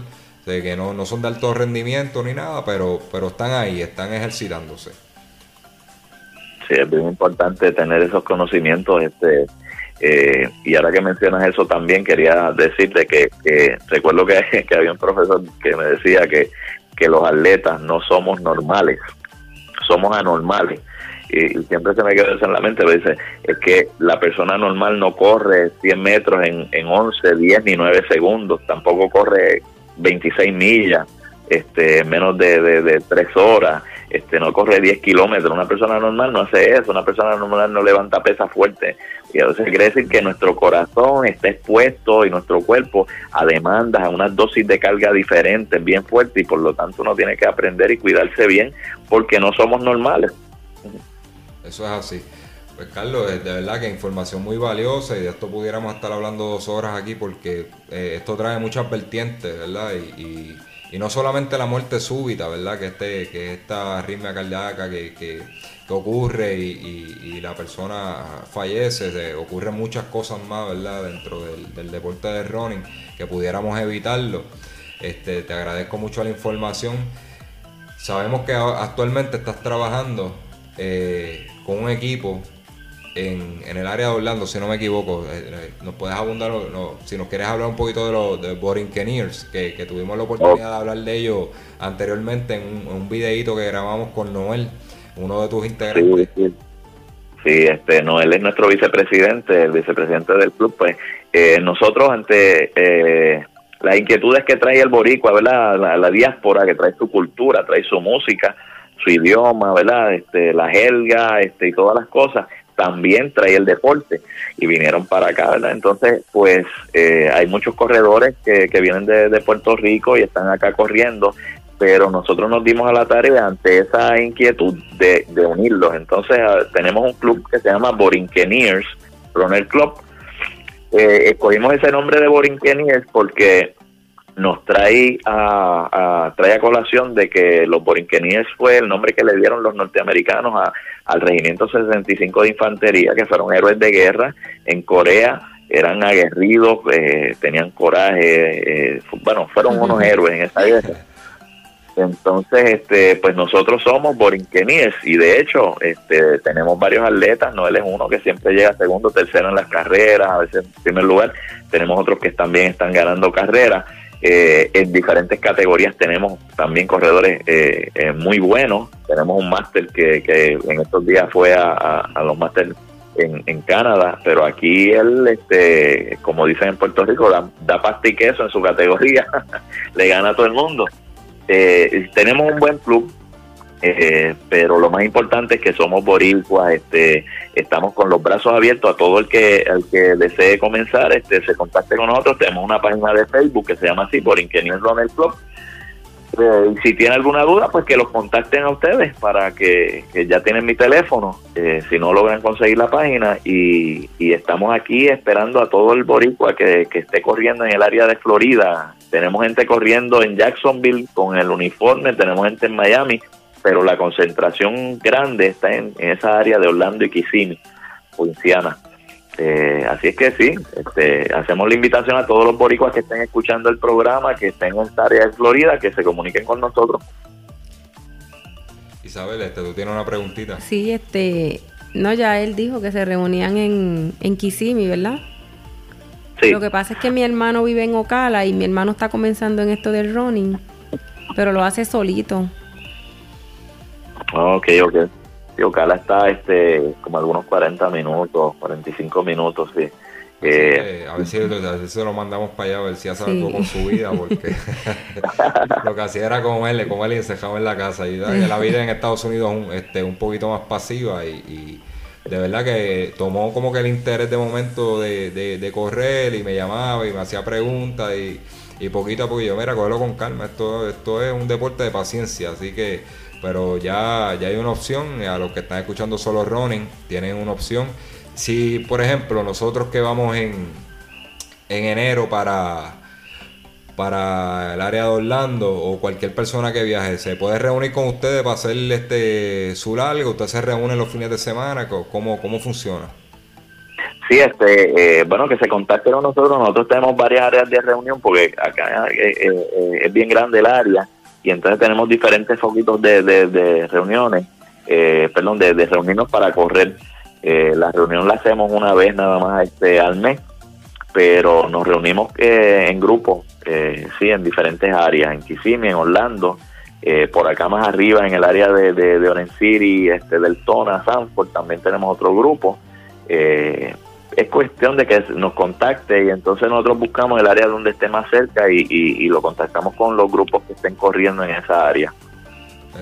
de que no, son de alto rendimiento ni nada, pero, pero están ahí, están ejercitándose. Sí, es bien importante tener esos conocimientos. este eh, Y ahora que mencionas eso también, quería decirte que, recuerdo que, que, había un profesor que me decía que, que los atletas no somos normales, somos anormales. Y, siempre se me queda eso en la mente, dice, es que la persona normal no corre 100 metros en, en 11, 10 ni 9 segundos, tampoco corre 26 millas, este, menos de, de, 3 horas, este, no corre 10 kilómetros. Una persona normal no hace eso, una persona normal no levanta pesas fuertes. Y entonces quiere decir que nuestro corazón está expuesto y nuestro cuerpo a demandas, a unas dosis de carga diferentes, bien fuertes, y por lo tanto uno tiene que aprender y cuidarse bien porque no somos normales. Eso es así. Pues Carlos, de verdad que información muy valiosa y de esto pudiéramos estar hablando dos horas aquí porque eh, esto trae muchas vertientes, ¿verdad? Y, no solamente la muerte súbita, ¿verdad? Que este que esta arritmia cardíaca que, que, ocurre y, la persona fallece, ocurren muchas cosas más, ¿verdad? Dentro del, deporte de running que pudiéramos evitarlo. Este, te agradezco mucho la información. Sabemos que actualmente estás trabajando eh, con un equipo en, el área de Orlando, si no me equivoco. Eh, eh, nos puedes abundar, si nos quieres hablar un poquito de los de Borinqueniers, que, que tuvimos la oportunidad de hablar de ellos anteriormente en un, un videíto que grabamos con Noel, uno de tus integrantes. Sí, este, Noel es nuestro vicepresidente, el vicepresidente del club. Pues eh, nosotros ante eh, las inquietudes que trae el boricua, ¿verdad? La, la, diáspora, que trae su cultura, trae su música, su idioma, ¿verdad? Este, la jerga, este, y todas las cosas también trae el deporte y vinieron para acá, ¿verdad? Entonces, pues eh, hay muchos corredores que, que vienen de, Puerto Rico y están acá corriendo, pero nosotros nos dimos a la tarea ante esa inquietud de, de unirlos. Entonces, ah, tenemos un club que se llama Borinqueniers, Runner Club. Eh, escogimos ese nombre de Borinqueniers porque nos trae a, trae a colación de que los borinqueníes fue el nombre que le dieron los norteamericanos a, al Regimiento 65 de Infantería, que fueron héroes de guerra. En Corea, eran aguerridos, eh, tenían coraje, eh, bueno, fueron unos héroes en esa guerra. Entonces, este, pues nosotros somos borinqueníes y de hecho este, tenemos varios atletas, no él es uno que siempre llega segundo, tercero en las carreras, a veces en primer lugar, tenemos otros que también están ganando carreras eh, en diferentes categorías tenemos también corredores eh, eh, muy buenos. Tenemos un máster que, que, en estos días fue a, los másteres en, en, Canadá, pero aquí él, este, como dicen en Puerto Rico, da, da pasta y queso en su categoría, le gana a todo el mundo. tenemos un buen club, eh, pero lo más importante es que somos boricuas, este, estamos con los brazos abiertos a todo el que el que desee comenzar, este, se contacte con nosotros. Tenemos una página de Facebook que se llama así, por Ingeniero Runner Club. Eh, si tiene alguna duda, pues que los contacten a ustedes para que, ya tienen mi teléfono, eh, si no logran conseguir la página. Y, y estamos aquí esperando a todo el boricua que, que esté corriendo en el área de Florida. Tenemos gente corriendo en Jacksonville con el uniforme, tenemos gente en Miami pero la concentración grande está en, esa área de Orlando y Kissimmee, Louisiana. Eh, así es que sí, este, hacemos la invitación a todos los boricuas que estén escuchando el programa, que estén en esta área de Florida, que se comuniquen con nosotros. Isabel, este, tú tienes una preguntita. Sí, este, no, ya él dijo que se reunían en, en Kissimmee, ¿verdad? Lo que pasa es que mi hermano vive en Ocala y mi hermano está comenzando en esto del running, pero lo hace solito. Ok, ok. Sí, Ocala está este, como algunos 40 minutos, 45 minutos, sí. Eh, a, ver si, se lo mandamos para allá, a ver si hace algo con su vida, porque lo que hacía era comerle, comerle y encejaba en la casa. Y la vida en Estados Unidos es un, este, un poquito más pasiva y, de verdad que tomó como que el interés de momento de, de, correr y me llamaba y me hacía preguntas y, y poquito a poquito, yo, mira, cógelo con calma, esto, esto es un deporte de paciencia, así que, pero ya, ya hay una opción, a los que están escuchando solo running, tienen una opción si, por ejemplo, nosotros que vamos en, en enero para, para el área de Orlando o cualquier persona que viaje, ¿se puede reunir con ustedes para hacer este su largo? ¿Ustedes se reúnen los fines de semana? ¿Cómo, cómo funciona? Sí, este, eh, bueno, que se contacten con nosotros. Nosotros tenemos varias áreas de reunión porque acá eh, eh, es bien grande el área y entonces tenemos diferentes foquitos de, de, reuniones, perdón, de, de reunirnos para correr. Eh, la reunión la hacemos una vez nada más este al mes, pero nos reunimos eh, en grupos, eh, sí, en diferentes áreas, en Kissimmee, en Orlando, eh, por acá más arriba en el área de, de, Orange City, este, del Tona, Sanford, también tenemos otro grupo. Es cuestión de que nos contacte y entonces nosotros buscamos el área donde esté más cerca y, y, lo contactamos con los grupos que estén corriendo en esa área.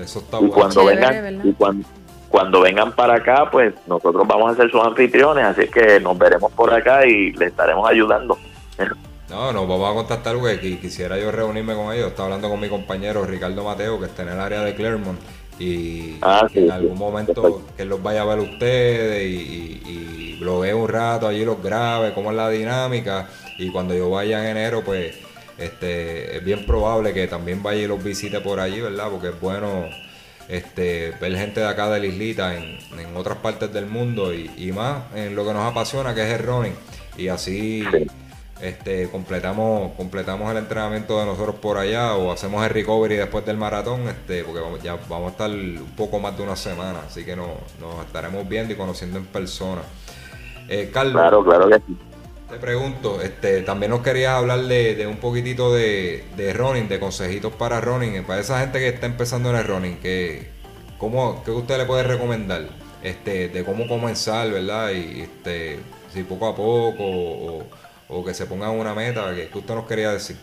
Eso está y cuando vengan y cuando, cuando vengan para acá, pues nosotros vamos a ser sus anfitriones, así que nos veremos por acá y les estaremos ayudando. No, nos vamos a contactar porque quisiera yo reunirme con ellos. Estaba hablando con mi compañero Ricardo Mateo, que está en el área de Clermont, y ah, en algún momento que los vaya a ver ustedes y, lo vea un rato allí, los grabe, cómo es la dinámica. Y cuando yo vaya en enero, pues este es bien probable que también vaya y los visite por allí, ¿verdad? Porque es bueno este, ver gente de acá de la islita en, otras partes del mundo y, más en lo que nos apasiona que es el running y así este, completamos completamos el entrenamiento de nosotros por allá o hacemos el recovery después del maratón este, porque vamos, ya vamos a estar un poco más de una semana así que nos, estaremos viendo y conociendo en persona eh, Carlos claro, claro que sí te pregunto, este, también nos querías hablar de, un poquitito de, de, running, de consejitos para running, para esa gente que está empezando en el running, que, ¿cómo, ¿qué usted le puede recomendar? Este, de cómo comenzar, ¿verdad? Y este, si poco a poco o, que se pongan una meta, ¿qué, usted nos quería decir?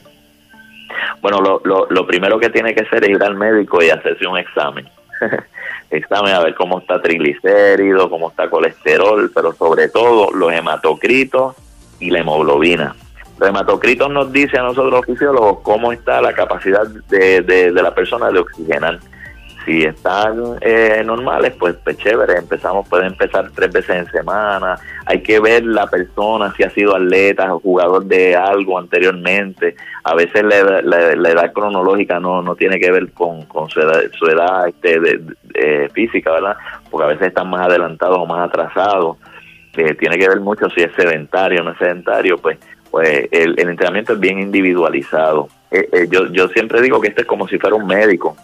Bueno, lo, lo, lo primero que tiene que hacer es ir al médico y hacerse un examen. examen a ver cómo está triglicérido, cómo está colesterol, pero sobre todo los hematocritos y la hemoglobina. Los hematocritos nos dice a nosotros los fisiólogos cómo está la capacidad de, de, la persona de oxigenar. Si están eh, normales, pues, pues, chévere, empezamos, puede empezar tres veces en semana. Hay que ver la persona si ha sido atleta o jugador de algo anteriormente. A veces la, la, edad cronológica no, no tiene que ver con, con su edad, su edad este, de, física, ¿verdad? Porque a veces están más adelantados o más atrasados tiene que ver mucho si es sedentario o no es sedentario, pues, pues el, entrenamiento es bien individualizado. Eh, eh, yo, yo siempre digo que esto es como si fuera un médico,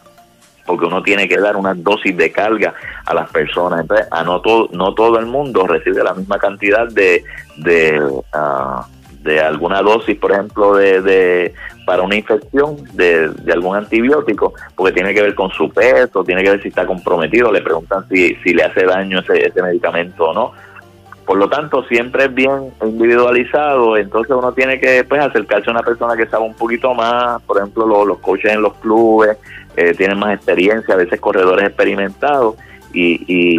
porque uno tiene que dar una dosis de carga a las personas. Entonces, a no, todo, no todo el mundo recibe la misma cantidad de, de, ah, de alguna dosis, por ejemplo, de, de para una infección de, de, algún antibiótico, porque tiene que ver con su peso, tiene que ver si está comprometido, le preguntan si, si le hace daño ese, ese medicamento o no. Por lo tanto, siempre es bien individualizado, entonces uno tiene que pues, acercarse a una persona que sabe un poquito más, por ejemplo, los, los coaches en los clubes eh, tienen más experiencia, a veces corredores experimentados, y, y,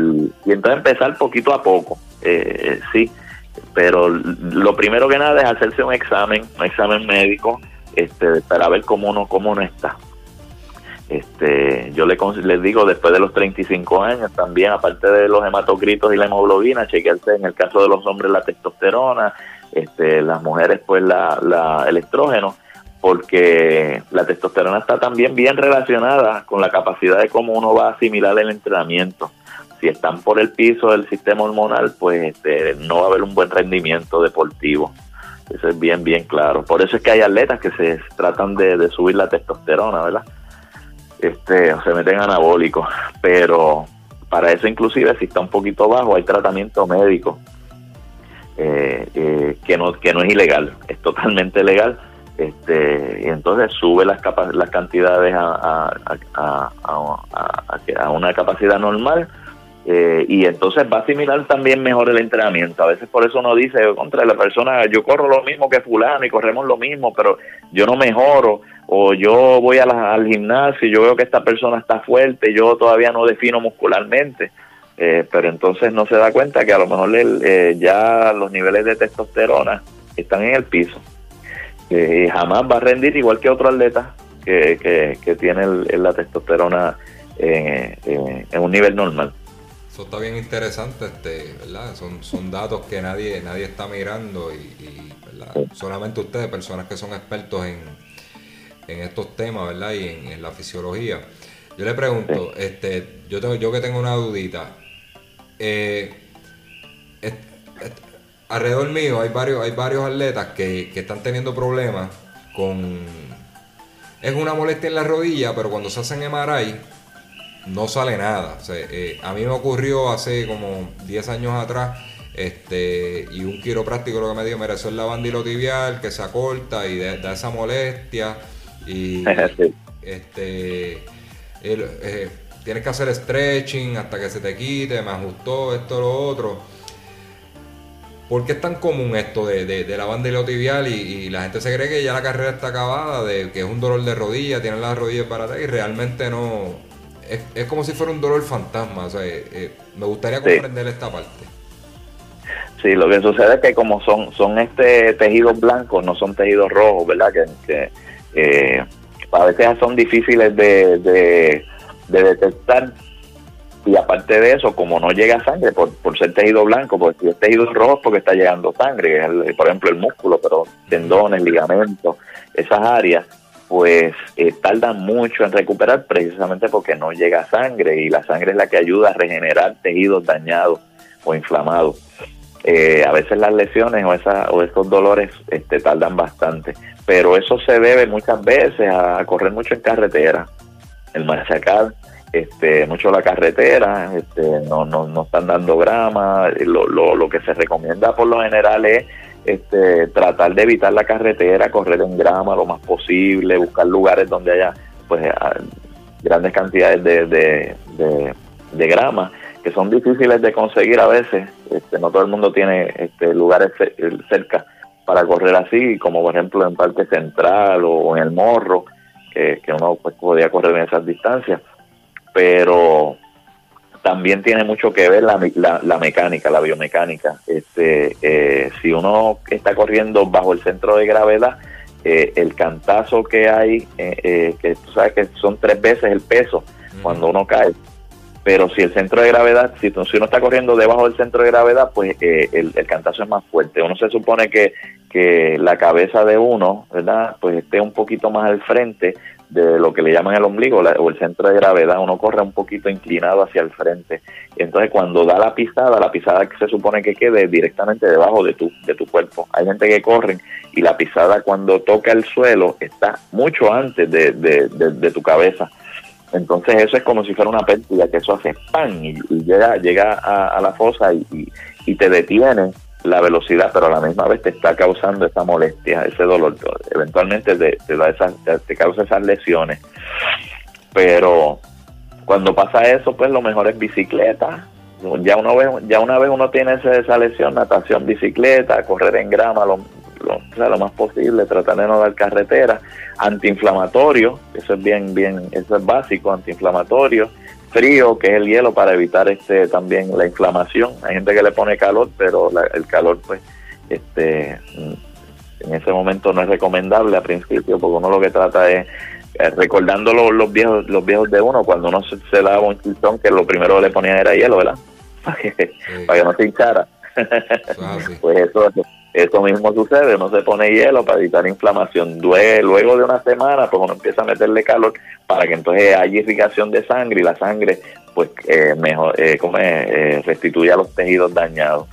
entonces empezar poquito a poco, eh, sí, pero lo primero que nada es hacerse un examen, un examen médico, este, para ver cómo uno, cómo uno está. Este, yo le, les digo, después de los 35 años, también, aparte de los hematocritos y la hemoglobina, chequearse en el caso de los hombres la testosterona, este, las mujeres, pues la, la, el estrógeno, porque la testosterona está también bien relacionada con la capacidad de cómo uno va a asimilar el entrenamiento. Si están por el piso del sistema hormonal, pues este, no va a haber un buen rendimiento deportivo. Eso es bien, bien claro. Por eso es que hay atletas que se tratan de, subir la testosterona, ¿verdad? este, se meten anabólicos, pero para eso inclusive si está un poquito bajo hay tratamiento médico. eh, que no que no es ilegal, es totalmente legal. Este, y entonces sube las, las cantidades a, una capacidad normal eh, y entonces va a asimilar también mejor el entrenamiento. A veces por eso uno dice, contra la persona, yo corro lo mismo que fulano y corremos lo mismo, pero yo no mejoro, o yo voy al gimnasio y yo veo que esta persona está fuerte, yo todavía no defino muscularmente, eh, pero entonces no se da cuenta que a lo mejor eh, ya los niveles de testosterona están en el piso. Y jamás va a rendir igual que otro atleta que, que, tiene la testosterona en un nivel normal. Eso está bien interesante, este, ¿verdad? Son, son datos que nadie, nadie está mirando y, solamente ustedes, personas que son expertos en, estos temas, ¿verdad? Y en, la fisiología. Yo le pregunto, este, yo tengo, yo que tengo una dudita. Eh, alrededor mío hay varios, hay varios atletas que, que están teniendo problemas con es una molestia en la rodilla, pero cuando se hacen MRI no sale nada. Eh, a mí me ocurrió hace como 10 años atrás este y un quiropráctico lo que me dijo, mira, eso es la bandilotibial que se acorta y da, esa molestia y este eh, tienes que hacer stretching hasta que se te quite, me ajustó esto, lo otro. ¿Por qué es tan común esto de, de, la bandilotibial y, y, la gente se cree que ya la carrera está acabada, de que es un dolor de rodilla, tienen las rodillas para atrás y realmente no, es, como si fuera un dolor fantasma. O sea, eh, eh, me gustaría comprender esta parte. Sí, lo que sucede es que como son son este tejidos blancos, no son tejidos rojos, ¿verdad? Que, eh, a veces son difíciles de, de, detectar y aparte de eso, como no llega sangre por, por ser tejido blanco, porque si es tejido rojo porque está llegando sangre, por ejemplo el músculo, pero tendones, ligamentos, esas áreas, pues eh, tardan mucho en recuperar precisamente porque no llega sangre y la sangre es la que ayuda a regenerar tejidos dañados o inflamados. Eh, a veces las lesiones o, esa, o estos dolores este, tardan bastante, pero eso se debe muchas veces a correr mucho en carretera, el machacar este, mucho la carretera, este, no, no, no están dando grama, lo, lo, lo que se recomienda por lo general es este, tratar de evitar la carretera, correr en grama lo más posible, buscar lugares donde haya pues grandes cantidades de, de, grama que son difíciles de conseguir a veces. Este, no todo el mundo tiene este, lugares cerca para correr así, como por ejemplo en Parque Central o en el Morro, que, que uno pues, podía correr en esas distancias. Pero también tiene mucho que ver la, la, mecánica, la biomecánica. Este, eh, si uno está corriendo bajo el centro de gravedad, eh, el cantazo que hay, eh, que tú sabes que son tres veces el peso cuando uno cae, pero si el centro de gravedad, si, si uno está corriendo debajo del centro de gravedad, pues el, el, cantazo es más fuerte. Uno se supone que, que la cabeza de uno, ¿verdad? Pues esté un poquito más al frente de lo que le llaman el ombligo o el centro de gravedad, uno corre un poquito inclinado hacia el frente. Entonces cuando da la pisada, la pisada que se supone que quede directamente debajo de tu, de tu cuerpo. Hay gente que corre y la pisada cuando toca el suelo está mucho antes de, de, tu cabeza. Entonces eso es como si fuera una pérdida, que eso hace pan y, llega, llega a, la fosa y, y, y te detiene la velocidad, pero a la misma vez te está causando esa molestia, ese dolor. Eventualmente te, da esas, te causa esas lesiones. Pero cuando pasa eso, pues lo mejor es bicicleta. Ya una vez, ya una vez uno tiene esa lesión, natación, bicicleta, correr en grama, lo, lo, lo más posible, tratar de no dar carretera, antiinflamatorio, eso es bien, bien, eso es básico, antiinflamatorio, frío, que es el hielo, para evitar este también la inflamación. Hay gente que le pone calor, pero el calor, pues, este, en ese momento no es recomendable a principio, porque uno lo que trata es eh, recordando los, viejos los viejos de uno cuando uno se, daba un chistón que lo primero que le ponían era hielo verdad para que, para que no se hinchara. Pues eso eso mismo sucede, uno se pone hielo para evitar inflamación. Luego de una semana, pues uno empieza a meterle calor para que entonces haya irrigación de sangre y la sangre, pues, eh, mejor, eh, como eh, restituya los tejidos dañados.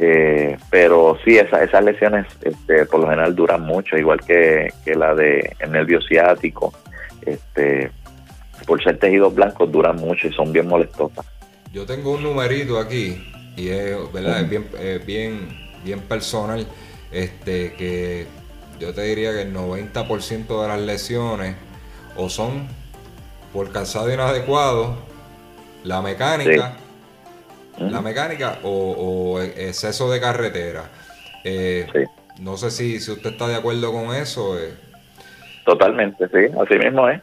Eh, pero sí, esas lesiones este, por lo general duran mucho, igual que, la de el nervio ciático. Este, por ser tejidos blancos duran mucho y son bien molestosas. Yo tengo un numerito aquí y es, ¿verdad? es bien, bien bien personal, este, que yo te diría que el 90% de las lesiones o son por calzado inadecuado, la mecánica, la mecánica o, exceso de carretera. Eh, no sé si, si usted está de acuerdo con eso. Eh. Totalmente, sí, así mismo es.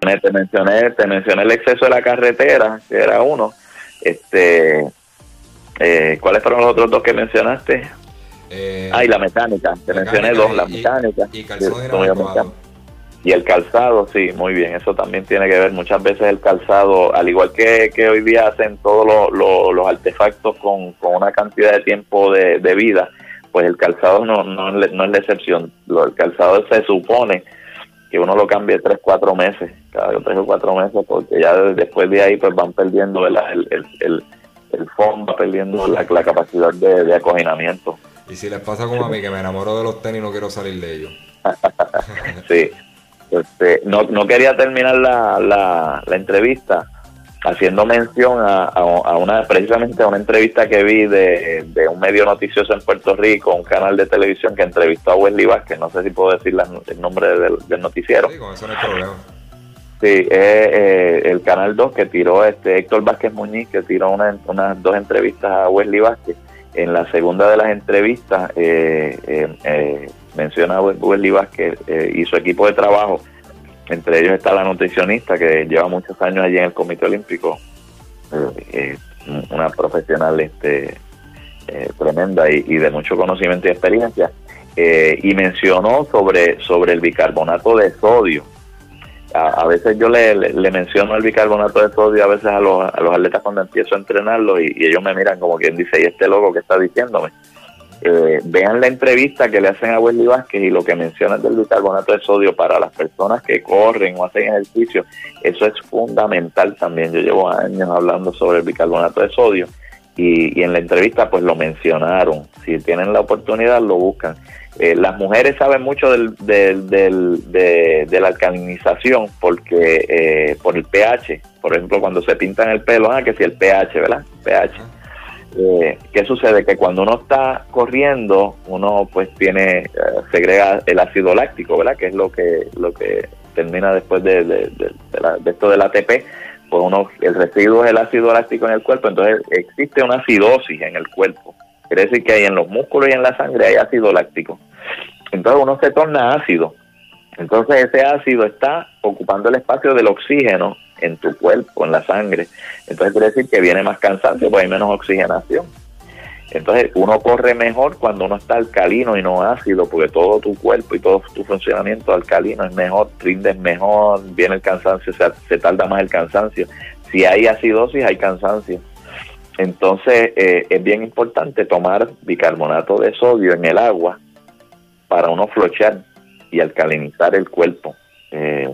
Te mencioné, te mencioné el exceso de la carretera, que era uno. Este, eh, ¿Cuáles fueron los otros dos que mencionaste? Eh, ah, y la mecánica. Te mencioné dos, la mecánica. Y, y el calzado, sí, muy bien. Eso también tiene que ver. Muchas veces el calzado, al igual que, que hoy día hacen todos los artefactos con, una cantidad de tiempo de, vida, pues el calzado no, no, no es la excepción. el calzado se supone que uno lo cambie tres, cuatro meses, cada tres o cuatro meses, porque ya después de ahí pues van perdiendo el, el, el, el fondo, va perdiendo la, capacidad de, de, acoginamiento. Y si les pasa como a mí, que me enamoro de los tenis y no quiero salir de ellos. sí, este, no, no quería terminar la, la, la entrevista haciendo mención a, una precisamente a una entrevista que vi de, un medio noticioso en Puerto Rico, un canal de televisión que entrevistó a Wesley Vázquez, no sé si puedo decir el nombre del, noticiero. Sí, con eso no hay problema. Sí, eh, el canal 2 que tiró este Héctor Vázquez Muñiz, que tiró una, unas dos entrevistas a Wesley Vázquez. En la segunda de las entrevistas eh, eh, menciona a Wesley Vázquez y su equipo de trabajo entre ellos está la nutricionista que lleva muchos años allí en el Comité Olímpico, una profesional este, tremenda y, de mucho conocimiento y experiencia, eh, y mencionó sobre, sobre el bicarbonato de sodio. A, veces yo le, menciono el bicarbonato de sodio a veces a los, a los atletas cuando empiezo a entrenarlos y, y ellos me miran como quien dice, ¿y este loco que está diciéndome? Eh, vean la entrevista que le hacen a Wesley Vázquez y lo que mencionan del bicarbonato de sodio para las personas que corren o hacen ejercicio, eso es fundamental también. Yo llevo años hablando sobre el bicarbonato de sodio y, en la entrevista pues lo mencionaron. Si tienen la oportunidad lo buscan. Eh, las mujeres saben mucho del, del, de, la alcalinización porque eh, por el pH, por ejemplo cuando se pintan el pelo, ah, que si el pH, ¿verdad? pH eh, ¿Qué sucede? Que cuando uno está corriendo, uno pues tiene, eh, segrega el ácido láctico, ¿verdad? Que es lo que, lo que termina después de, de, esto del ATP, pues uno, el residuo es el ácido láctico en el cuerpo, entonces existe una acidosis en el cuerpo. Quiere decir que hay en los músculos y en la sangre hay ácido láctico. Entonces uno se torna ácido. Entonces ese ácido está ocupando el espacio del oxígeno en tu cuerpo, en la sangre. Entonces quiere decir que viene más cansancio, pues hay menos oxigenación. Entonces uno corre mejor cuando uno está alcalino y no ácido, porque todo tu cuerpo y todo tu funcionamiento alcalino es mejor, rindes mejor, viene el cansancio, se, se tarda más el cansancio. Si hay acidosis, hay cansancio. Entonces eh, es bien importante tomar bicarbonato de sodio en el agua para uno flochear y alcalinizar el cuerpo. Eh,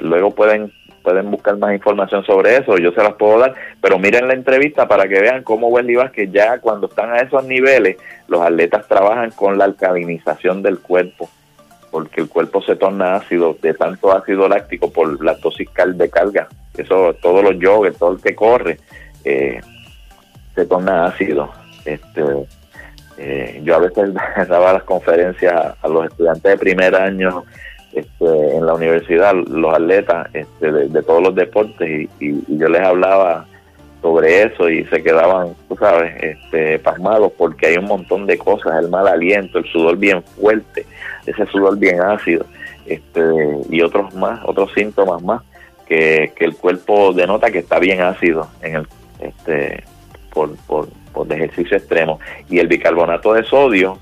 luego pueden pueden buscar más información sobre eso, yo se las puedo dar, pero miren la entrevista para que vean cómo Wesley que ya cuando están a esos niveles, los atletas trabajan con la alcalinización del cuerpo, porque el cuerpo se torna ácido, de tanto ácido láctico por la dosis de carga, eso todos los joggers, todo el que corre, eh, se torna ácido. Este, eh, yo a veces daba las conferencias a los estudiantes de primer año este, en la universidad, los atletas este, de, todos los deportes, y, yo les hablaba sobre eso y se quedaban, tú sabes, este, pasmados porque hay un montón de cosas, el mal aliento, el sudor bien fuerte, ese sudor bien ácido, este, y otros más, otros síntomas más que, que el cuerpo denota que está bien ácido en el, este, por, por, por ejercicio extremo. Y el bicarbonato de sodio,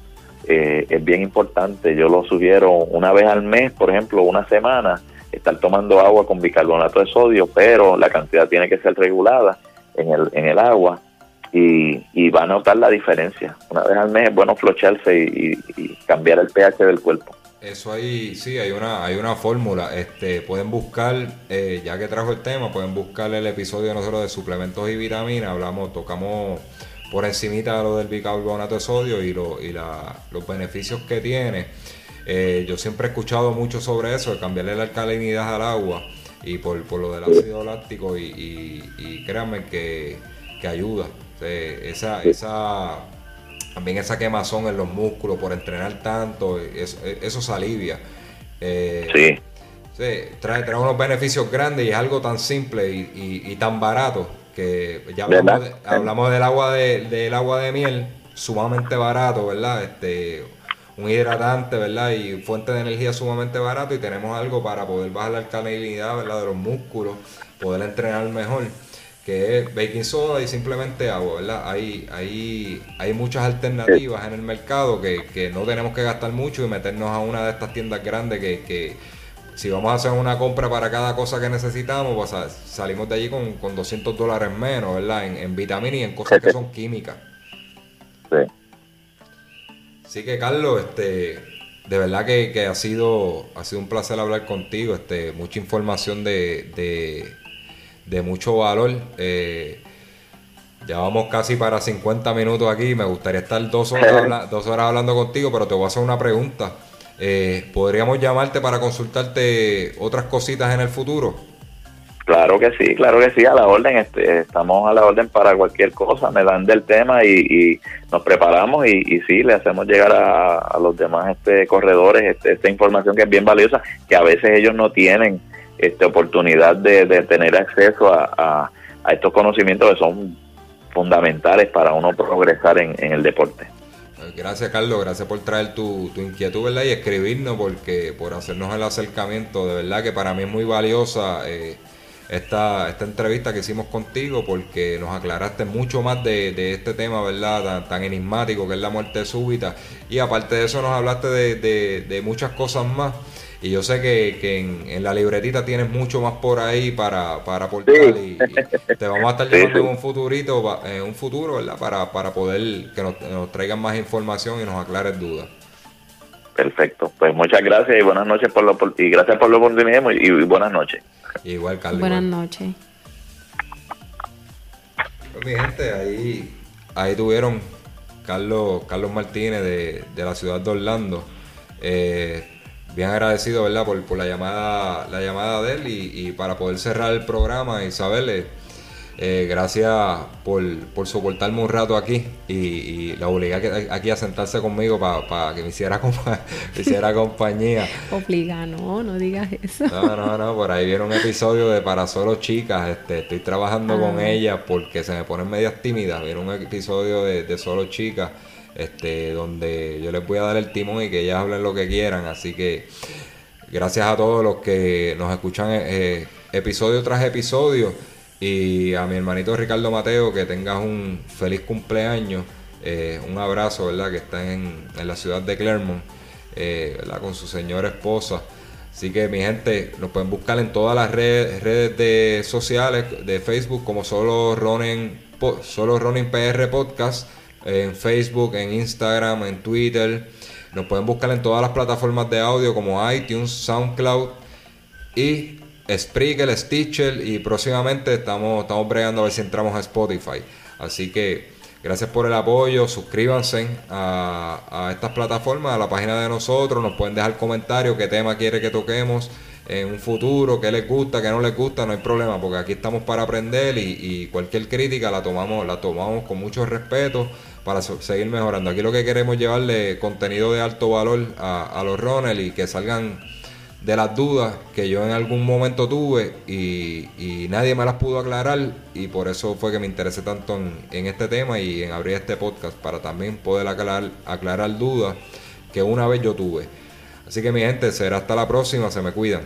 eh, es bien importante. Yo lo sugiero una vez al mes, por ejemplo, una semana, estar tomando agua con bicarbonato de sodio, pero la cantidad tiene que ser regulada en el, en el agua y, y va a notar la diferencia. Una vez al mes es bueno flocharse y, cambiar el pH del cuerpo. Eso ahí, sí, hay una, hay una fórmula. Este, pueden buscar, eh, ya que trajo el tema, pueden buscar el episodio de nosotros de suplementos y vitaminas. Hablamos, tocamos por encimita de lo del bicarbonato de sodio y, lo, y los beneficios que tiene. Eh, yo siempre he escuchado mucho sobre eso, de cambiarle la alcalinidad al agua y por, lo del ácido láctico y, y, créanme que, ayuda. esa, esa, también esa quemazón en los músculos por entrenar tanto, eso, eso se alivia. Eh, sí. Sí, trae, trae, unos beneficios grandes y es algo tan simple y, y, tan barato que ya hablamos, hablamos del agua de, del agua de miel, sumamente barato, ¿verdad? Este, un hidratante, ¿verdad? Y fuente de energía sumamente barato y tenemos algo para poder bajar la alcalinidad, ¿verdad? De los músculos, poder entrenar mejor, que es baking soda y simplemente agua, ¿verdad? Hay, hay, hay muchas alternativas en el mercado que, que no tenemos que gastar mucho y meternos a una de estas tiendas grandes que, que si vamos a hacer una compra para cada cosa que necesitamos, pues salimos de allí con, con 200 dólares menos, ¿verdad? En, en vitaminas y en cosas que son químicas. Sí. Así que Carlos, este, de verdad que, ha sido ha sido un placer hablar contigo, este, mucha información de, de, mucho valor. Eh, ya vamos casi para 50 minutos aquí, me gustaría estar dos horas, dos horas hablando contigo, pero te voy a hacer una pregunta. Eh, ¿Podríamos llamarte para consultarte otras cositas en el futuro? Claro que sí, claro que sí, a la orden, este, estamos a la orden para cualquier cosa, me dan del tema y, nos preparamos y, y, sí, le hacemos llegar a, los demás este, corredores este, esta información que es bien valiosa, que a veces ellos no tienen este, oportunidad de, tener acceso a, estos conocimientos que son fundamentales para uno progresar en, el deporte. Gracias Carlos, gracias por traer tu, tu inquietud ¿verdad? y escribirnos porque por hacernos el acercamiento, de verdad que para mí es muy valiosa. Eh, esta, esta entrevista que hicimos contigo porque nos aclaraste mucho más de, este tema, ¿verdad? Tan, enigmático que es la muerte súbita. Y aparte de eso nos hablaste de, muchas cosas más. Y yo sé que, en, la libretita tienes mucho más por ahí para, para aportar y, te vamos a estar llevando un futurito, en un futuro, ¿verdad? Para, para poder que nos, nos traigan más información y nos aclares dudas. Perfecto. Pues muchas gracias y buenas noches por lo, y gracias por la oportunidad y, buenas noches. Igual, Carlos. Buenas noches. Pues mi gente, ahí, ahí tuvieron Carlos, Carlos Martínez de, la ciudad de Orlando. Eh, bien agradecido, ¿verdad? Por, por, la llamada, la llamada de él y, y para poder cerrar el programa y saberle eh, gracias por, por, soportarme un rato aquí y, la obligué aquí a sentarse conmigo para que me hiciera, hiciera compañía. Obliga, no, no digas eso. No, no, no, por ahí viene un episodio de Para Solo Chicas. Este, estoy trabajando con ah. ellas porque se me ponen medias tímidas. Viene un episodio de, Solo Chicas este, donde yo les voy a dar el timón y que ellas hablen lo que quieran. Así que gracias a todos los que nos escuchan eh, episodio tras episodio. Y a mi hermanito Ricardo Mateo, que tengas un feliz cumpleaños. Eh, un abrazo, ¿verdad? Que está en, la ciudad de Clermont, eh, ¿verdad? Con su señora esposa. Así que mi gente, nos pueden buscar en todas las redes, redes de sociales de Facebook como solo Ronin, solo Ronin PR Podcast, en Facebook, en Instagram, en Twitter. Nos pueden buscar en todas las plataformas de audio como iTunes, SoundCloud y Spreaker, Stitcher y próximamente estamos, estamos bregando a ver si entramos a Spotify. Así que gracias por el apoyo, suscríbanse a, a estas plataformas, a la página de nosotros, nos pueden dejar comentarios, qué tema quiere que toquemos en un futuro, qué les gusta, qué no les gusta, no hay problema, porque aquí estamos para aprender y, cualquier crítica la tomamos, la tomamos con mucho respeto para seguir mejorando. Aquí lo que queremos es llevarle contenido de alto valor a, a los runners y que salgan de las dudas que yo en algún momento tuve y, nadie me las pudo aclarar y por eso fue que me interesé tanto en, este tema y en abrir este podcast para también poder aclarar, aclarar dudas que una vez yo tuve. Así que mi gente, será hasta la próxima, se me cuidan.